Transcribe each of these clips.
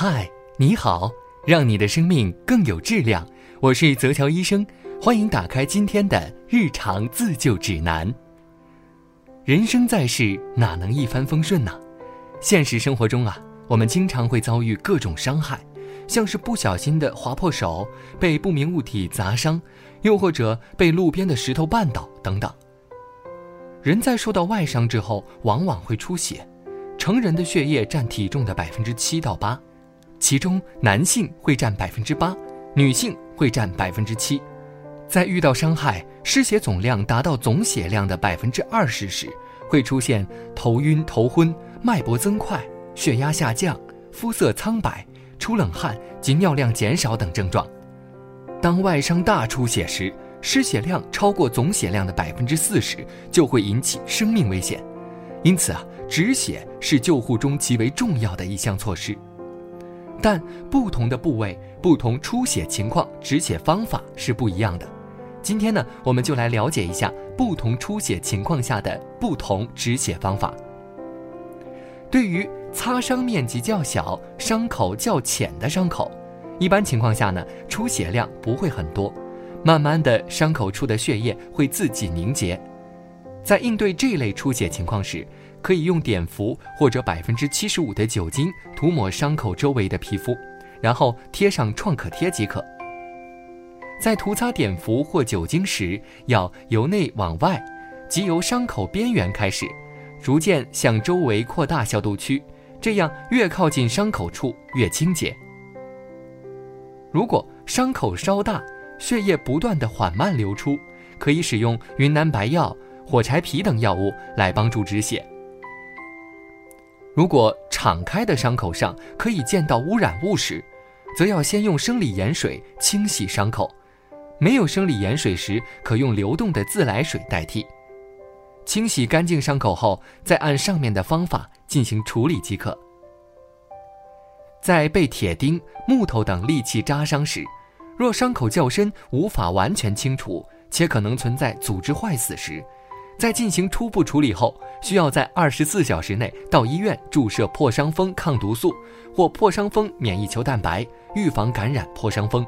嗨，你好，让你的生命更有质量。我是泽乔医生，欢迎打开今天的日常自救指南。人生在世，哪能一帆风顺呢？现实生活中啊，我们经常会遭遇各种伤害，像是不小心的划破手，被不明物体砸伤，又或者被路边的石头绊倒等等。人在受到外伤之后，往往会出血，成人的血液占体重的百分之七到八。其中，男性会占百分之八，女性会占百分之七。在遇到伤害，失血总量达到总血量的百分之二十时，会出现头晕、头昏、脉搏增快、血压下降、肤色苍白、出冷汗及尿量减少等症状。当外伤大出血时，失血量超过总血量的百分之四十，就会引起生命危险。因此啊，止血是救护中极为重要的一项措施。但不同的部位、不同出血情况，止血方法是不一样的。今天呢，我们就来了解一下不同出血情况下的不同止血方法。对于擦伤面积较小、伤口较浅的伤口，一般情况下呢，出血量不会很多，慢慢的伤口处的血液会自己凝结。在应对这类出血情况时，可以用碘伏或者百分之七十五的酒精涂抹伤口周围的皮肤，然后贴上创可贴即可。在涂擦碘伏或酒精时，要由内往外，即由伤口边缘开始，逐渐向周围扩大消毒区，这样越靠近伤口处越清洁。如果伤口稍大，血液不断的缓慢流出，可以使用云南白药、火柴皮等药物来帮助止血。如果敞开的伤口上可以见到污染物时，则要先用生理盐水清洗伤口；没有生理盐水时，可用流动的自来水代替。清洗干净伤口后，再按上面的方法进行处理即可。在被铁钉、木头等利器扎伤时，若伤口较深无法完全清除，且可能存在组织坏死时，在进行初步处理后，需要在二十四小时内到医院注射破伤风抗毒素或破伤风免疫球蛋白，预防感染破伤风。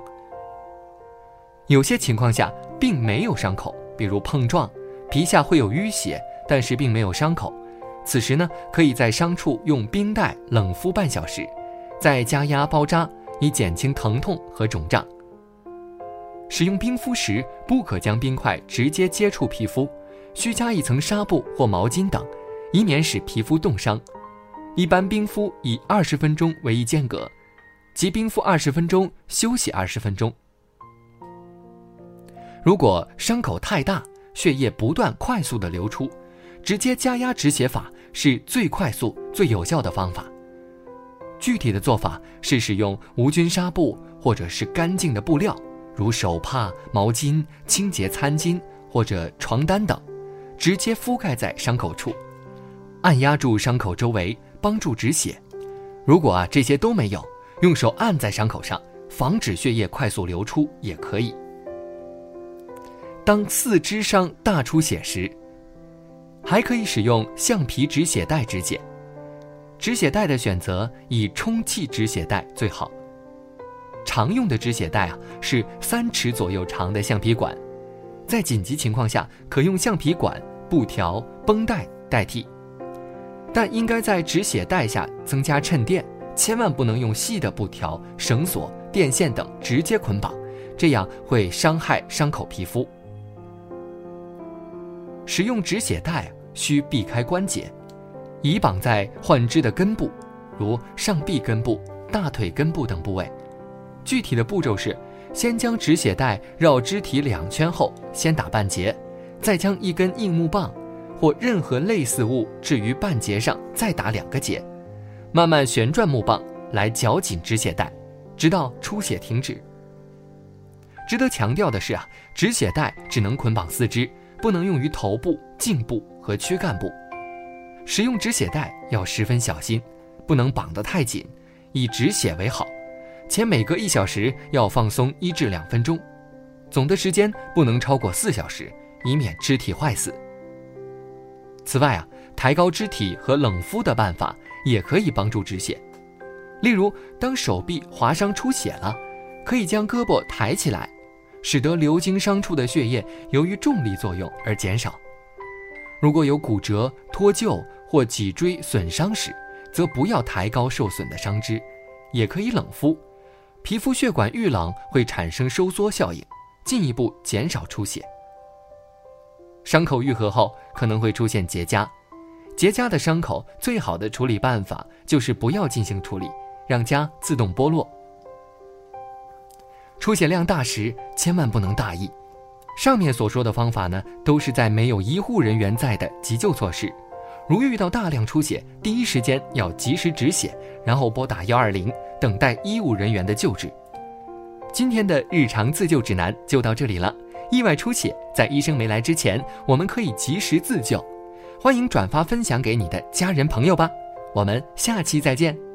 有些情况下并没有伤口，比如碰撞，皮下会有淤血，但是并没有伤口。此时呢，可以在伤处用冰袋冷敷半小时，再加压包扎，以减轻疼痛和肿胀。使用冰敷时，不可将冰块直接接触皮肤。需加一层纱布或毛巾等，以免使皮肤冻伤。一般冰敷以二十分钟为一间隔，即冰敷二十分钟，休息二十分钟。如果伤口太大，血液不断快速的流出，直接加压止血法是最快速、最有效的方法。具体的做法是使用无菌纱布或者是干净的布料，如手帕、毛巾、清洁餐巾或者床单等。直接覆盖在伤口处，按压住伤口周围，帮助止血。如果啊这些都没有，用手按在伤口上，防止血液快速流出也可以。当四肢伤大出血时，还可以使用橡皮止血带止血。止血带的选择以充气止血带最好。常用的止血带啊是三尺左右长的橡皮管，在紧急情况下可用橡皮管。布条、绷带代替，但应该在止血带下增加衬垫，千万不能用细的布条、绳索、电线等直接捆绑，这样会伤害伤口皮肤。使用止血带需避开关节，以绑在患肢的根部，如上臂根部、大腿根部等部位。具体的步骤是：先将止血带绕肢体两圈后，先打半结。再将一根硬木棒，或任何类似物置于半截上，再打两个结，慢慢旋转木棒来绞紧止血带，直到出血停止。值得强调的是啊，止血带只能捆绑四肢，不能用于头部、颈部和躯干部。使用止血带要十分小心，不能绑得太紧，以止血为好，且每隔一小时要放松一至两分钟，总的时间不能超过四小时。以免肢体坏死。此外啊，抬高肢体和冷敷的办法也可以帮助止血。例如，当手臂划伤出血了，可以将胳膊抬起来，使得流经伤处的血液由于重力作用而减少。如果有骨折、脱臼或脊椎损伤时，则不要抬高受损的伤肢，也可以冷敷。皮肤血管遇冷会产生收缩效应，进一步减少出血。伤口愈合后可能会出现结痂，结痂的伤口最好的处理办法就是不要进行处理。让痂自动剥落。出血量大时，千万不能大意。上面所说的方法呢，都是在没有医护人员在的急救措施。如遇到大量出血，第一时间要及时止血，然后拨打幺二零，等待医务人员的救治。今天的日常自救指南就到这里了。意外出血，在医生没来之前，我们可以及时自救。欢迎转发分享给你的家人朋友吧。我们下期再见。